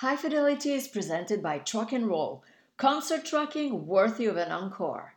High Fidelity is presented by Truck and Roll, concert trucking worthy of an encore.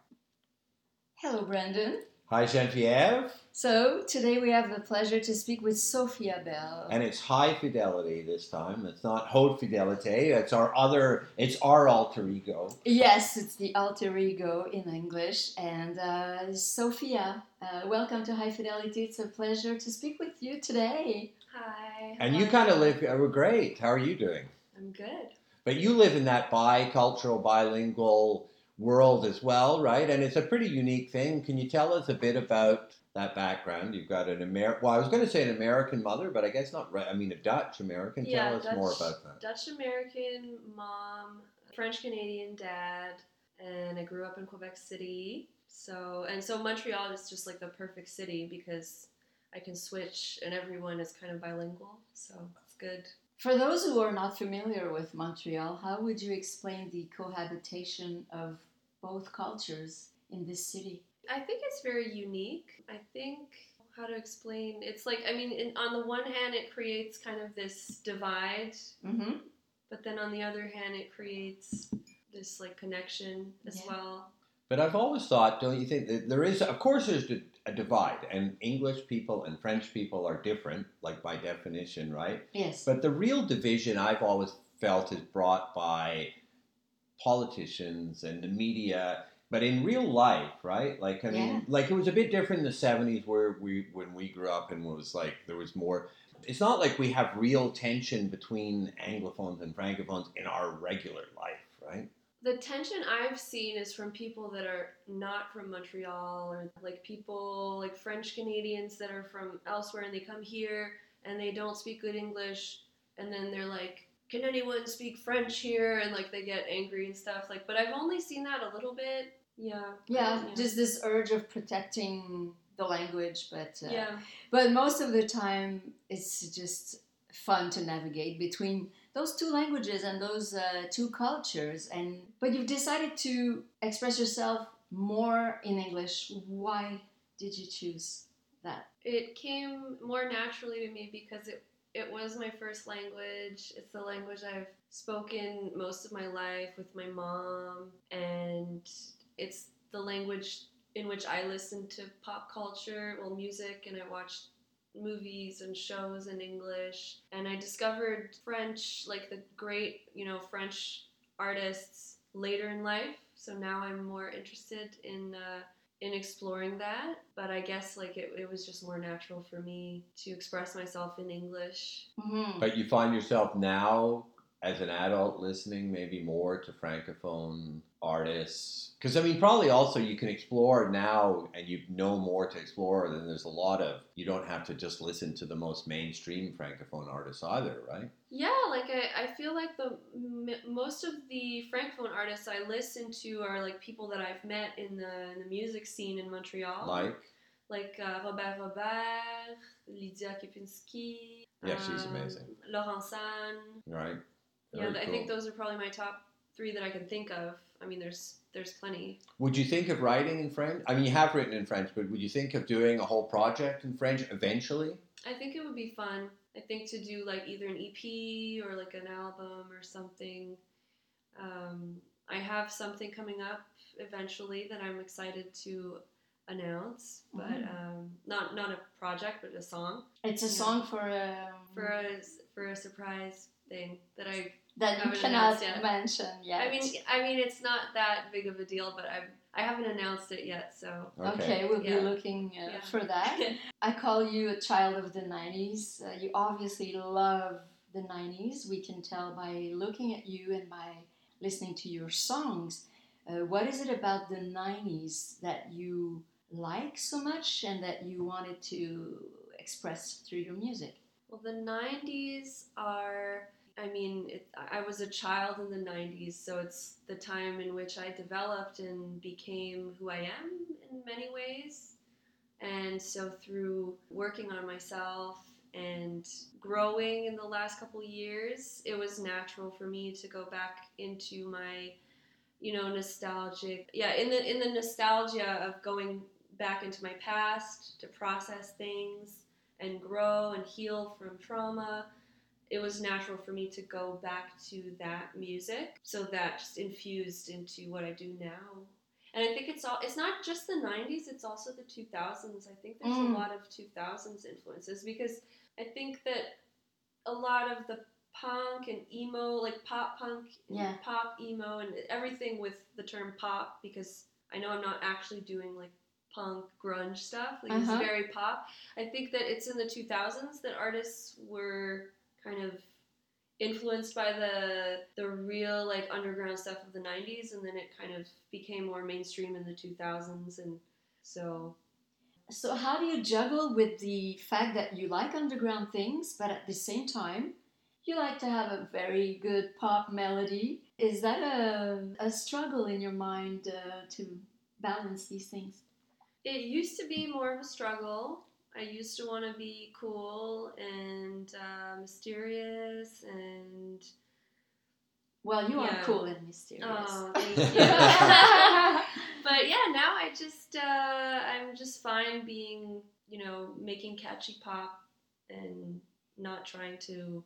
Hello, Brandon. Hi, Genevieve. So, today we have the pleasure to speak with Sophia Bel. And it's high fidelity this time. It's not haute fidelité. It's our other, it's our alter ego. Yes, it's the alter ego in English. And uh, Sophia, uh, welcome to High Fidelity. It's a pleasure to speak with you today. Hi. And you kind of live, uh, we're great. How are you doing? I'm good. But you live in that bicultural, bilingual world as well, right? And it's a pretty unique thing. Can you tell us a bit about that background? You've got an American, well, I was going to say an American mother, but I guess not right. I mean, a Dutch American. Yeah, tell us Dutch, more about that. Dutch American mom, French Canadian dad, and I grew up in Quebec City. So and so Montreal is just like the perfect city because I can switch and everyone is kind of bilingual. So it's good. For those who are not familiar with Montreal, how would you explain the cohabitation of both cultures in this city? I think it's very unique. I think how to explain it's like I mean in, on the one hand it creates kind of this divide Mm-hmm. but then on the other hand it creates this like connection as Yeah. well But I've always thought, don't you think, that there is, of course, there's a, a divide, and English people and French people are different, like by definition, right? Yes. But the real division I've always felt is brought by politicians and the media. But in real life, right? Like I mean, Yeah. like it was a bit different in the '70s, where we when we grew up, and was like there was more. It's not like we have real tension between Anglophones and Francophones in our regular life? The tension I've seen is from people that are not from Montreal or like people like French Canadians that are from elsewhere and they come here and they don't speak good English and then they're like, Can anyone speak French here? And like they get angry and stuff. Like but I've only seen that a little bit. Yeah. yeah, just this urge of protecting the language, but uh, yeah. but most of the time it's just fun to navigate between those two languages and those uh, two cultures. And but you've decided to express yourself more in English. Why did you choose that? It came more naturally to me because it it was my first language. It's the language I've spoken most of my life with my mom and it's the language in which I listen to pop culture, well music and I watched movies and shows in English and I discovered French like the great, you know, French artists later in life. So now I'm more interested in uh, in exploring that but i guess like it, it was just more natural for me to express myself in english Mm-hmm. But you find yourself now, as an adult, listening maybe more to francophone artists. Because I mean, probably also you can explore now, and you know more to explore. Then there's a lot of you don't have to just listen to the most mainstream francophone artists either, right? yeah like i, I feel like the m- most of the francophone artists i listen to are like people that i've met in the, in the music scene in montreal Like, like uh, robert robert lydia képinski Yeah, she's um, amazing. laurence-anne right? Yeah Very i think those are probably my top three that i can think of i mean there's there's plenty Would you think of writing in French? I mean, you have written in French, but would you think of doing a whole project in French eventually? I think it would be fun. I think to do like either an EP or like an album or something. Um, I have something coming up eventually that I'm excited to announce, but Mhm. um, not not a project, but a song It's a Yeah. song for um, for a for a surprise thing that I. that you haven't cannot yet. mention yet. I mean, I mean, it's not that big of a deal, but I've I haven't announced it yet, so Okay, we'll Yeah. be looking uh, Yeah. for that. I call you a child of the 90s. Uh, you obviously love the 90s. We can tell by looking at you and by listening to your songs. Uh, what is it about the 90s that you like so much and that you wanted to express through your music? Well, the 90s are, I mean, it, I was a child in the 90s, so it's the time in which I developed and became who I am in many ways. And so through working on myself and growing in the last couple years, it was natural for me to go back into my, you know, nostalgic, yeah, in the in the nostalgia of going back into my past to process things and grow and heal from trauma it was natural for me to go back to that music. So that just infused into what I do now. And I think it's all it's not just the 90s, it's also the 2000s. I think there's Mm. a lot of 2000s influences because I think that a lot of the punk and emo, like pop punk, and Yeah. pop emo, and everything with the term pop, because I know I'm not actually doing like punk grunge stuff. Like Uh-huh. it's very pop. I think that it's in the 2000s that artists were kind of influenced by the the real like underground stuff of the 90s and then it kind of became more mainstream in the 2000s and so So, how do you juggle with the fact that you like underground things, but at the same time, you like to have a very good pop melody? Is that a, a struggle in your mind uh, to balance these things? it used to be more of a struggle i used to want to be cool and uh, mysterious and Well, you are cool and mysterious. oh thank you. But yeah now i just uh, i'm just fine being you know making catchy pop and not trying to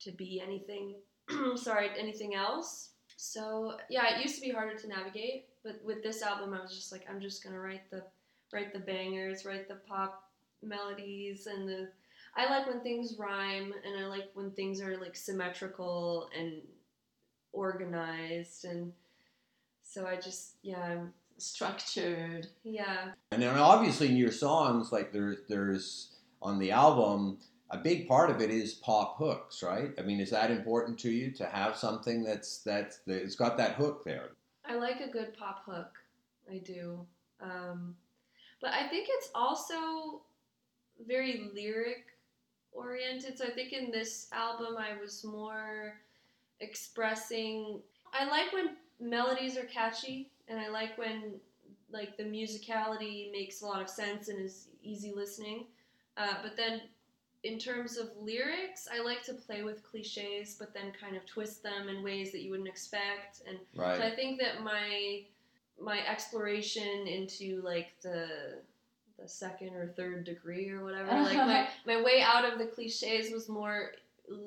to be anything sorry anything else. So yeah it used to be harder to navigate but with this album i was just like i'm just gonna write the write the bangers write the pop melodies and the i like when things rhyme and i like when things are like symmetrical and organized and so i just yeah I'm, Structured. yeah And then obviously in your songs, like there's there's on the album, a big part of it is pop hooks, right? I mean, is that important to you to have something that's that's that it's got that hook there? I like a good pop hook. I do. Um, but I think it's also very lyric oriented. So I think in this album, I was more expressing. I like when melodies are catchy, and I like when like the musicality makes a lot of sense and is easy listening. Uh, but then in terms of lyrics, I like to play with cliches, but then kind of twist them in ways that you wouldn't expect. And so I think that my my exploration into like the the second or third degree or whatever, like my, my way out of the cliches was more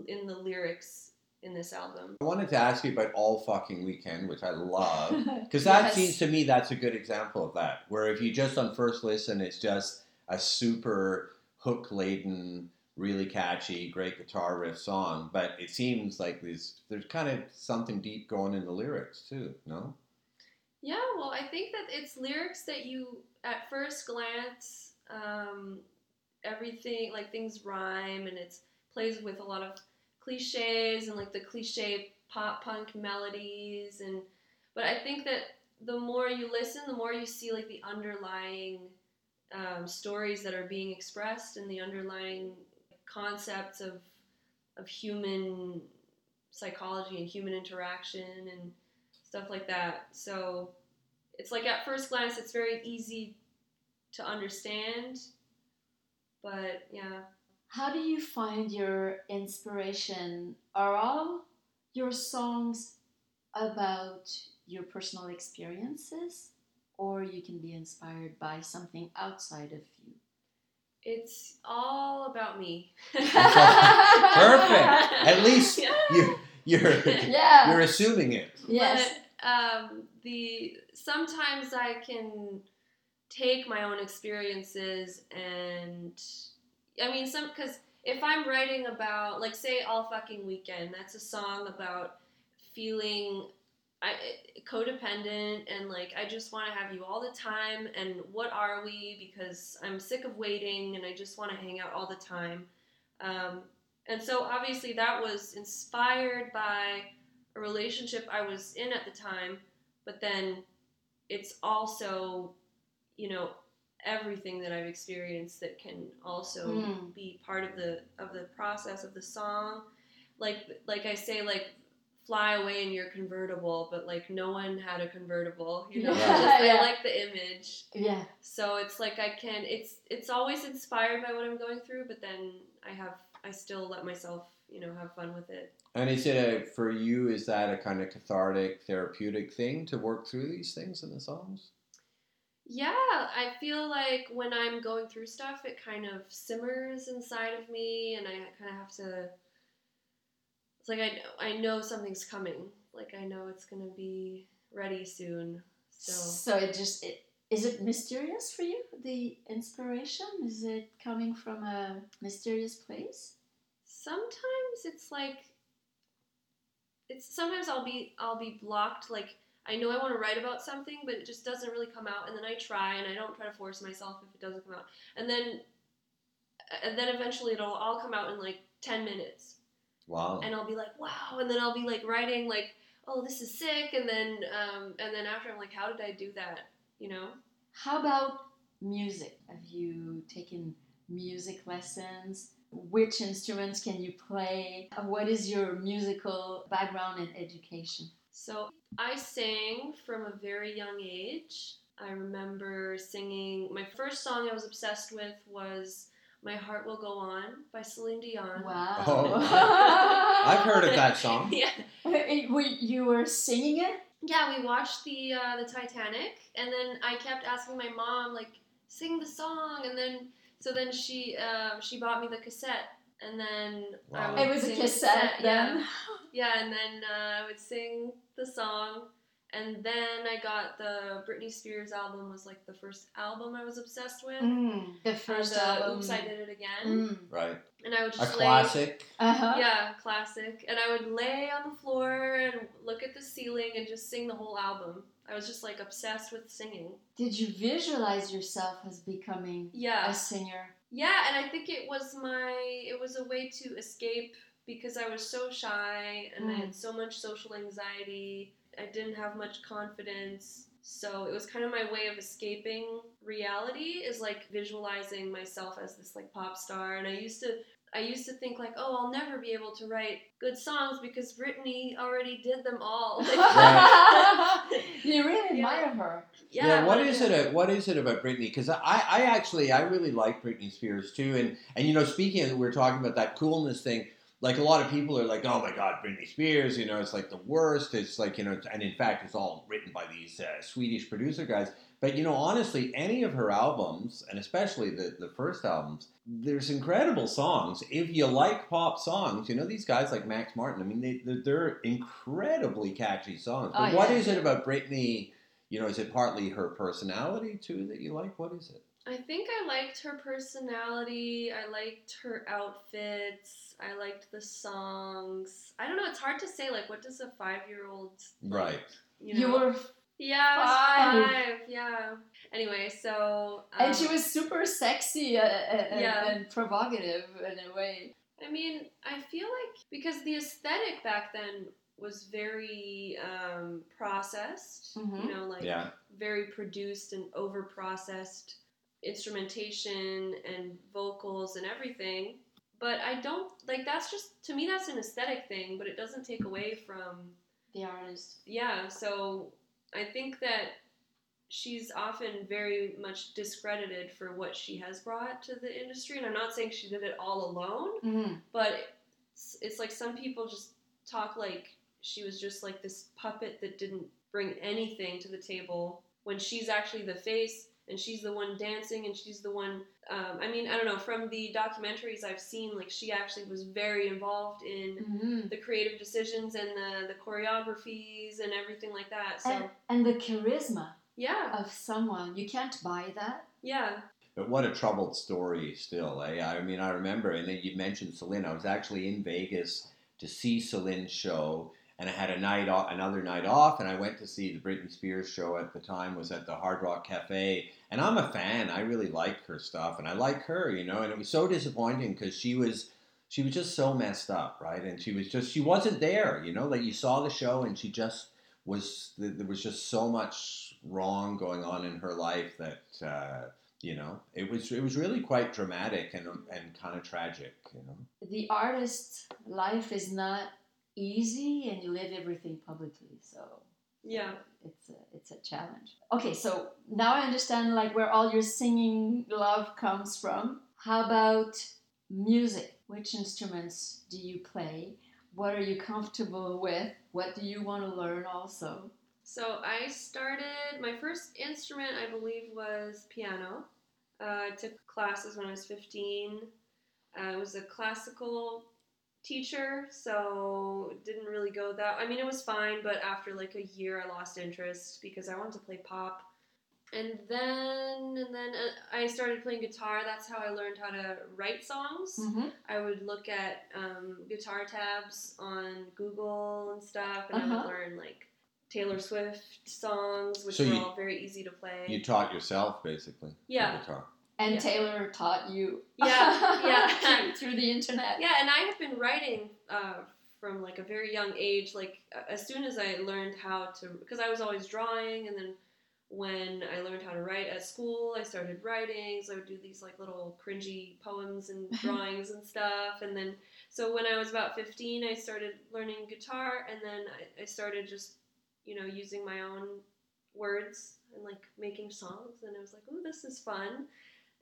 in the lyrics in this album. I wanted to ask you about All Fucking Weekend, which I love. Because that Yes. seems to me that's a good example of that. Where if you just on first listen, it's just a super hook laden, really catchy, great guitar riff song. But it seems like there's there's kind of something deep going in the lyrics too. No. Yeah, well, I think that it's lyrics that you, at first glance, um, everything like things rhyme and it's plays with a lot of cliches and like the cliche pop punk melodies and but I think that the more you listen, the more you see like the underlying um, stories that are being expressed and the underlying concepts of of human psychology and human interaction and stuff like that. So it's like at first glance, it's very easy to understand, but yeah. How do you find your inspiration? Are all your songs about your personal experiences, or you can be inspired by something outside of you? It's all about me. Perfect. At least Yeah. you you're Yeah. you're assuming it. yes. But um, the sometimes I can take my own experiences and I mean some because if I'm writing about like say all fucking weekend, that's a song about feeling I, codependent and like I just want to have you all the time and what are we because I'm sick of waiting and I just want to hang out all the time. Um, and so obviously that was inspired by a relationship I was in at the time, but then it's also, you know, everything that I've experienced that can also Mm. be part of the of the process of the song. Like like I say, like fly away in your convertible, but like no one had a convertible. You know, Yeah. Yeah. I like the image. Yeah. So it's like I can it's it's always inspired by what I'm going through, but then I have I still let myself, you know, have fun with it. And is it a for you? Is that a kind of cathartic, therapeutic thing to work through these things in the songs? Yeah, I feel like when I'm going through stuff, it kind of simmers inside of me, and I kind of have to it's like I I know something's coming. Like I know it's gonna be ready soon. So So it just it, is it mysterious for you? The inspiration is it coming from a mysterious place? sometimes it's like it's sometimes I'll be I'll be blocked like I know I want to write about something but it just doesn't really come out and then I try and I don't try to force myself if it doesn't come out and then and then eventually it'll all come out in like 10 minutes Wow. and I'll be like wow and then I'll be like writing like oh this is sick and then um, and then after I'm like how did I do that you know How about music? Have you taken music lessons? Which instruments can you play? What is your musical background and education? So I sang from a very young age. I remember singing, my first song I was obsessed with was My Heart Will Go On by Celine Dion. Wow. Oh. I've heard of that song. yeah. Were- you were singing it? Yeah, we watched the uh, the Titanic, and then I kept asking my mom like, sing the song, and then so then she um, she bought me the cassette, and then I would It was a sing the cassette then. Yeah, yeah, and then uh, I would sing the song, and then I got the Britney Spears album was like the first album I was obsessed with. Mm, the Uh, first the album. Oops, I Did It Again, Mm. Right. and I would A just lay. classic. Uh-huh. Yeah, classic. And I would lay on the floor and look at the ceiling and just sing the whole album. I was just like obsessed with singing. Did you visualize yourself as becoming Yeah. a singer? Yeah, and I think it was my it was a way to escape because I was so shy and I Mm. had so much social anxiety. I didn't have much confidence. So it was kind of my way of escaping reality is like visualizing myself as this like pop star and I used to I used to think like, oh, I'll never be able to write good songs because Britney already did them all. Like, you really Yeah. admire her. Yeah, what but is it? a- What is it about Britney? Because I, I actually, I really like Britney Spears too. And and you know, speaking, of, we are talking about that coolness thing. Like a lot of people are like, oh my God, Britney Spears. You know, it's like the worst. It's like you know, and in fact, it's all written by these uh, Swedish producer guys. But you know, honestly, any of her albums, and especially the the first albums, there's incredible songs. If you like pop songs, you know these guys like Max Martin. I mean, they they're, they're incredibly catchy songs. But Oh, yeah. is it about Britney? You know, is it partly her personality too that you like? What is it? I think I liked her personality. I liked her outfits. I liked the songs. I don't know. It's hard to say. Like, what does a five-year-old Right. You, know? You were, yeah, five. five. Yeah. Anyway, so and she um, was super sexy uh, uh, and, Yeah. and provocative in a way. I mean, I feel like because the aesthetic back then was very um, processed. Mhm. You know, like Yeah. very produced and over processed instrumentation and vocals and everything. But I don't like that's just to me that's an aesthetic thing, but it doesn't take away from The artist. yeah, so I think that she's often very much discredited for what she has brought to the industry and I'm not saying she did it all alone, Mm-hmm. but it's, it's like some people just talk like she was just like this puppet that didn't bring anything to the table when she's actually the face and she's the one dancing and she's the one um, i mean i don't know from the documentaries i've seen like she actually was very involved in Mm-hmm. the creative decisions and the, the choreographies and everything like that so And, and the charisma yeah of someone, you can't buy that. yeah But what a troubled story still, eh? I mean, I remember, and then you mentioned Celine. I was actually in Vegas to see Celine's show, and I had a night off, another night off, and I went to see the Britney Spears show at the time was at the Hard Rock Cafe, and I'm a fan. I really like her stuff, and I like her, you know. And it was so disappointing because she was she was just so messed up, right? And she was just she wasn't there, you know. Like you saw the show, and she just was there was just so much wrong going on in her life that. Uh, you know it was it was really quite dramatic and and kind of tragic you know The artist's life is not easy, and you live everything publicly, so yeah it's a, it's a challenge. Okay, so now I understand like where all your singing love comes from. How about music? Which instruments do you play? What are you comfortable with? What do you want to learn also? So I started, my first instrument, I believe, was piano. Uh, I took classes when I was 15. Uh, it was a classical teacher, so didn't really go that. I mean, it was fine, but after like a year, I lost interest because I wanted to play pop. And then, and then uh, I started playing guitar. That's how I learned how to write songs. hmm I would look at um, guitar tabs on Google and stuff, and I Uh-huh. would learn like Taylor Swift songs, which So were you- all very easy to play. You taught yourself basically. Yeah. guitar. And Yeah. Taylor taught you. Yeah, yeah. through, the internet. Yeah, and I have been writing uh, from like a very young age. Like as soon as I learned how to, because I was always drawing, and then when I learned how to write at school, I started writing. So I would do these like little cringy poems and drawings and stuff. And then so when I was about fifteen, I started learning guitar, and then I, I started just you know using my own words and like making songs. And I was like, oh, this is fun.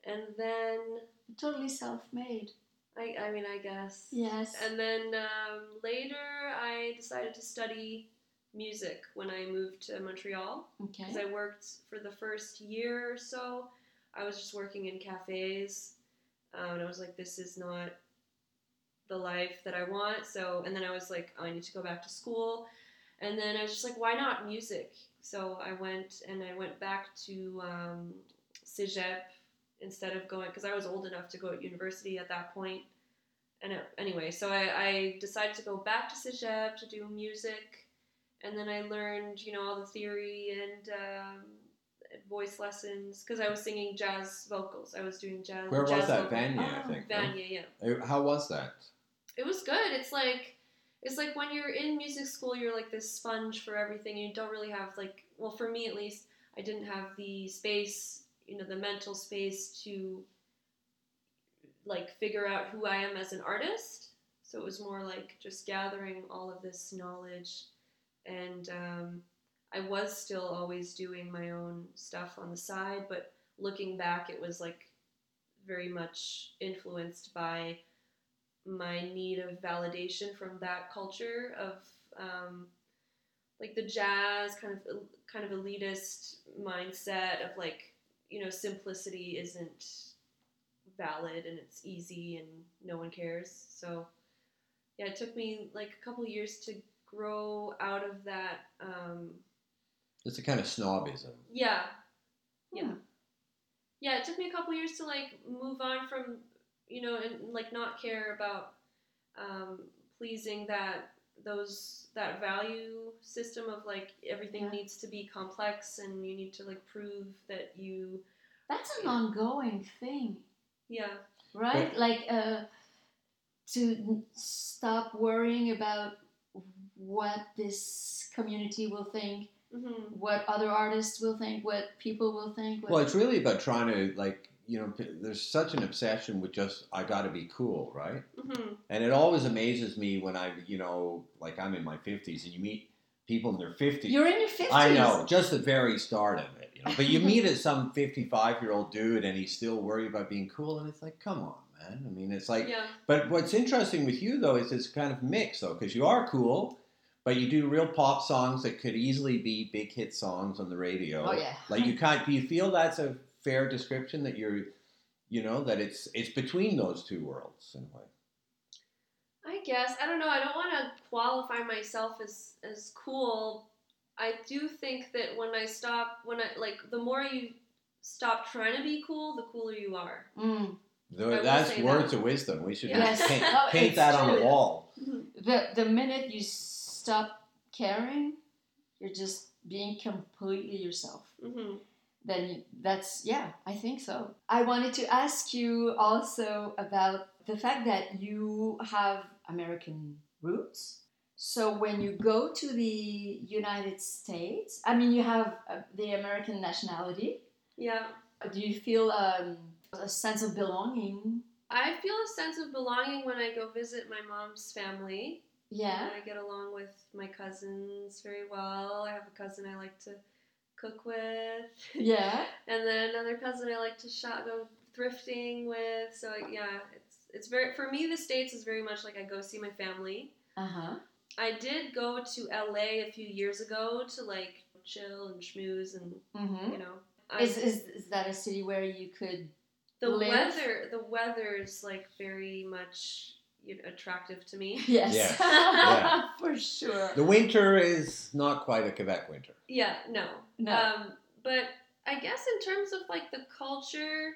And then Totally self-made. I, I mean, I guess. Yes. And then um, later, I decided to study music when I moved to Montreal okay. because I worked for the first year or so. I was just working in cafes, um, and I was like, "This is not the life that I want." So, and then I was like, oh, "I need to go back to school," and then I was just like, "Why not music?" So I went and I went back to um, Cégep instead of going because I was old enough to go at university at that point. And it, anyway, so I, I decided to go back to Cégep to do music, and then I learned, you know, all the theory and um, voice lessons because I was singing jazz vocals. I was doing jazz. Where jazz was that? Vanya, Vanier, I Oh, think. Vanya, Vanier, yeah. How was that? It was good. It's like it's like when you're in music school, you're like this sponge for everything. You don't really have like, well, for me at least, I didn't have the space, you know, the mental space to like figure out who I am as an artist. So it was more like just gathering all of this knowledge, and um, I was still always doing my own stuff on the side. But looking back, it was like very much influenced by my need of validation from that culture of um, like the jazz kind of kind of elitist mindset of like you know simplicity isn't valid and it's easy and no one cares so yeah it took me like a couple years to grow out of that um, It's a kind of snobism. yeah yeah Hmm. yeah it took me a couple years to like move on from you know and like not care about um, pleasing that those that value system of like everything Yeah. needs to be complex and you need to like prove that you That's an ongoing thing, yeah right? Like uh, to stop worrying about what this community will think, hmm what other artists will think, what people will think. What, Well, it's really about trying to like you know. There's such an obsession with just I got to be cool, right? hmm And it always amazes me when I, you know, like I'm in my 50s and you meet people in their 50s. You're in your fifties. I know, just the very start of it, you know. But you meet a, some 55 year old dude and he's still worried about being cool, and it's like, come on, man. I mean, it's like, yeah but what's interesting with you though is it's kind of mixed though, because you are cool, but you do real pop songs that could easily be big hit songs on the radio. Oh yeah. Like you can't. Do you feel that's a fair description that you're, you know, that it's it's between those two worlds in a way. I guess I don't know. I don't want to qualify myself as as cool. I do think that when I stop, when I like, the more you stop trying to be cool, the cooler you are. Mm. Though will that's words that. of wisdom. We should Yes. paint, Oh, paint it's that on the wall. The the minute you stop caring, you're just being completely yourself. hmm then that's yeah i think so. I wanted to ask you also about the fact that you have american roots. So when you go to the united states i mean you have uh, the american nationality. Yeah, do you feel um, a sense of belonging? I feel a sense of belonging when I go visit my mom's family. yeah. I get along with my cousins very well. I have a cousin I like to cook with, yeah and then another cousin I like to shop, go thrifting with. So yeah, it's it's very for me. The states is very much like I go see my family. uh-huh I did go to LA a few years ago to like chill and schmooze and mm-hmm. you know. I, is, is, is that a city where you could the live? weather the weather is like very much attractive to me. Yes. Yes. Yeah. For sure. The winter is not quite a Quebec winter. Yeah, no. No. Um, but I guess in terms of like the culture,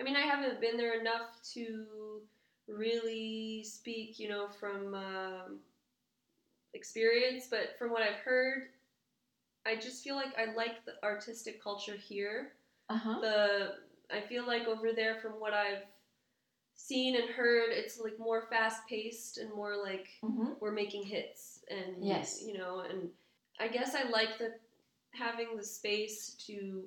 I mean, I haven't been there enough to really speak, you know, from um, experience. But from what I've heard, I just feel like I like the artistic culture here. uh-huh. The I feel like over there, from what I've seen and heard, it's like more fast paced and more like hmm we're making hits and Yes. you know and i guess i like the having the space to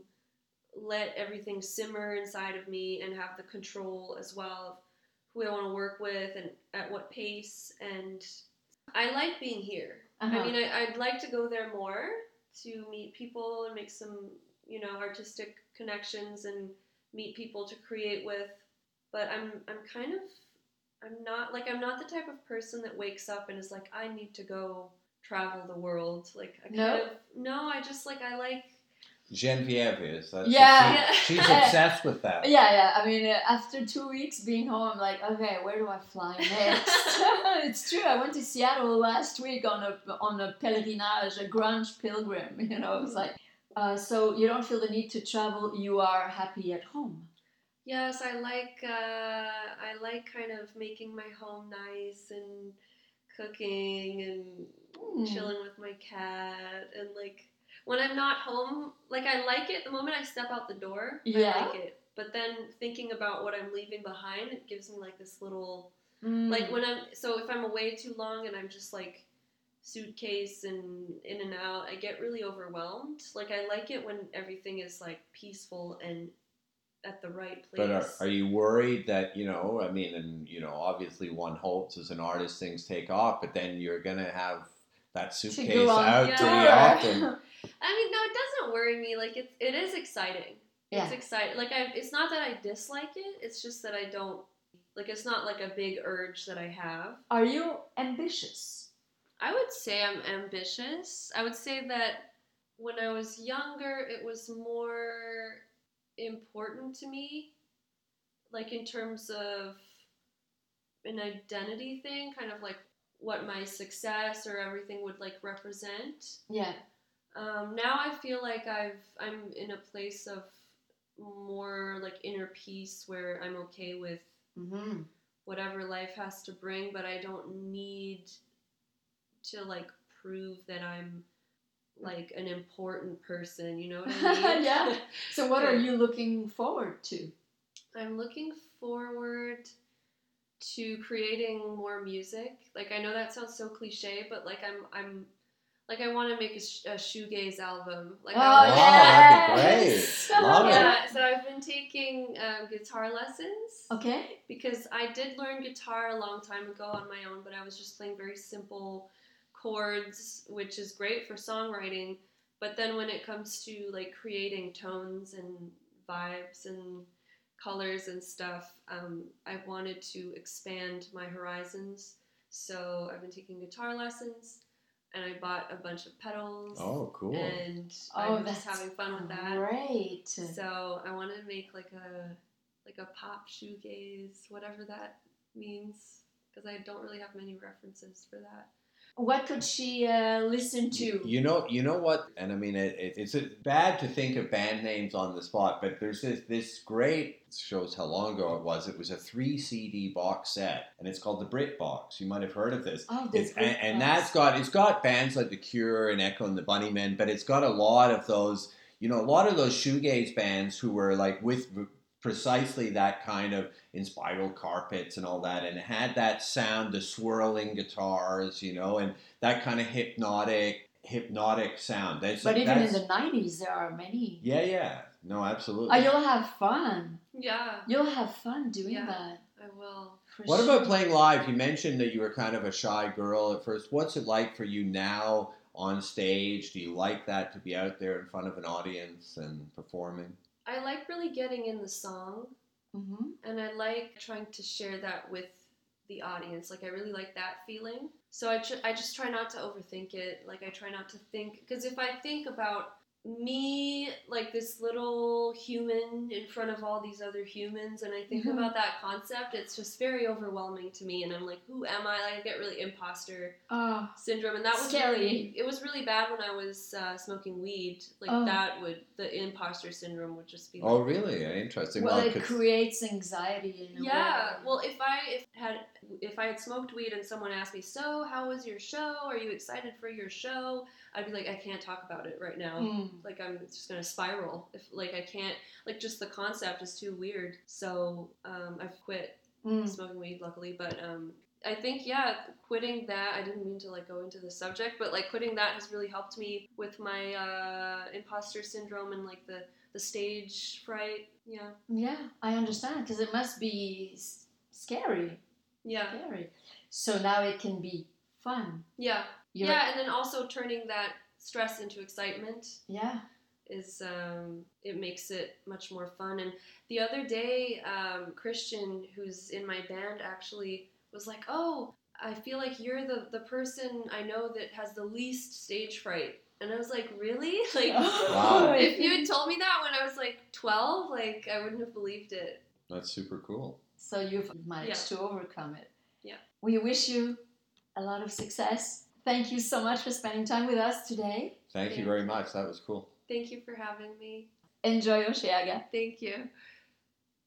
let everything simmer inside of me and have the control as well of who i want to work with and at what pace and i like being here Uh-huh. i mean I, i'd like to go there more to meet people and make some you know artistic connections and meet people to create with but i'm i'm kind of I'm not like I'm not the type of person that wakes up and is like I need to go travel the world. Like I No? kind of no, I just like I like Genevieve is. That's Yeah. she- she's obsessed with that. Yeah, yeah. I mean, uh, after two weeks being home, I'm like, okay, where do I fly next? it's true. I went to Seattle last week on a on a pèlerinage, a grunge pilgrim. You know, it's like, uh, so you don't feel the need to travel. You are happy at home. Yes, I like uh, I like kind of making my home nice and cooking and Hmm. chilling with my cat and like when I'm not home, like I like it the moment I step out the door. Yeah. I like it. But then thinking about what I'm leaving behind, it gives me like this little Mm. Like when I'm so if I'm away too long and I'm just like suitcase and in and out, I get really overwhelmed. Like I like it when everything is like peaceful and at the right place. But are, are you worried that you know? I mean, and you know, obviously, one hopes as an artist things take off, but then you're gonna have that suitcase go out Yeah. pretty often. I mean, no, it doesn't worry me. Like it's it is exciting. yeah. It's exciting. Like I, it's not that I dislike it. It's just that I don't like. It's not like a big urge that I have. Are you ambitious? I would say I'm ambitious. I would say that when I was younger, it was more important to me, like in terms of an identity thing, kind of like what my success or everything would like represent. Yeah. Um, now I feel like I've I'm in a place of more like inner peace where I'm okay with Mm-hmm. whatever life has to bring, but I don't need to like prove that I'm like an important person. You know what I mean? Yeah. So, what are you looking forward to? I'm looking forward to creating more music. Like I know that sounds so cliche, but like I'm I'm like I want to make a, sh- a shoegaze album. Like oh, I Wow, yes. that'd be great. Love it. yeah. So I've been taking um, guitar lessons. Okay. because I did learn guitar a long time ago on my own, but I was just playing very simple chords, which is great for songwriting. But then when it comes to like creating tones and vibes and colors and stuff, um, I wanted to expand my horizons. So I've been taking guitar lessons, and I bought a bunch of pedals. Oh, cool. And Oh, I'm just having fun with that. Great. So I want to make like a like a pop shoegaze, whatever that means, because I don't really have many references for that. What could she uh, listen to? You know, you know what, and I mean, it, it, it's bad to think of band names on the spot, but there's this this great shows how long ago it was. It was a three CD box set, and it's called the Brit Box. You might have heard of this. Oh, It's, this and, and that's got it's got bands like The Cure and Echo and the Bunnymen, but it's got a lot of those, you know, a lot of those shoegaze bands who were like with precisely that kind of Inspiral Carpets and all that, and it had that sound, the swirling guitars, you know, and that kind of hypnotic hypnotic sound. That's, But even in the 90s, there are many. yeah, yeah, no, absolutely. Oh, you'll have fun. Yeah, You'll have fun doing Yeah. that. I will. What sure. about playing live? You mentioned that you were kind of a shy girl at first. What's it like for you now on stage? Do you like that to be out there in front of an audience and performing? I like really getting in the song, Mhm. and I like trying to share that with the audience. Like I really like that feeling. So I, tr- I just try not to overthink it. Like I try not to think because if I think about me like this little human in front of all these other humans and i think Mhm. about that concept it's just very overwhelming to me and i'm like who am i like, i get really imposter Oh, syndrome and that was Scary. really it was really bad when i was uh, smoking weed like Oh. that would the imposter syndrome would just be like Oh, really? Interesting. well, it 'cause- creates anxiety in a yeah way. well if i if had if i had smoked weed and someone asked me so how was your show are you excited for your show i'd be like i can't talk about it right now Mm. like i'm just gonna spiral if like i can't like just the concept is too weird so um, i've quit Mm. smoking weed luckily but um I think yeah, quitting that. I didn't mean to like go into the subject, but like quitting that has really helped me with my uh, imposter syndrome and like the the stage fright. Yeah, Yeah, I understand because it must be s- scary. yeah, Scary. So now it can be fun. yeah, You're- yeah, and then also turning that stress into excitement. Yeah. is um, it makes it much more fun. And the other day, um, Christian, who's in my band, actually was like, "Oh, I feel like you're the the person I know that has the least stage fright." And I was like, "Really? Like, oh, Wow. if you had told me that when I was like 12, like I wouldn't have believed it." That's super cool. So you've managed to overcome it. Yeah. We wish you a lot of success. Thank you so much for spending time with us today. Thank you very much. That was cool. Thank you for having me. Enjoy Osheaga. Thank you.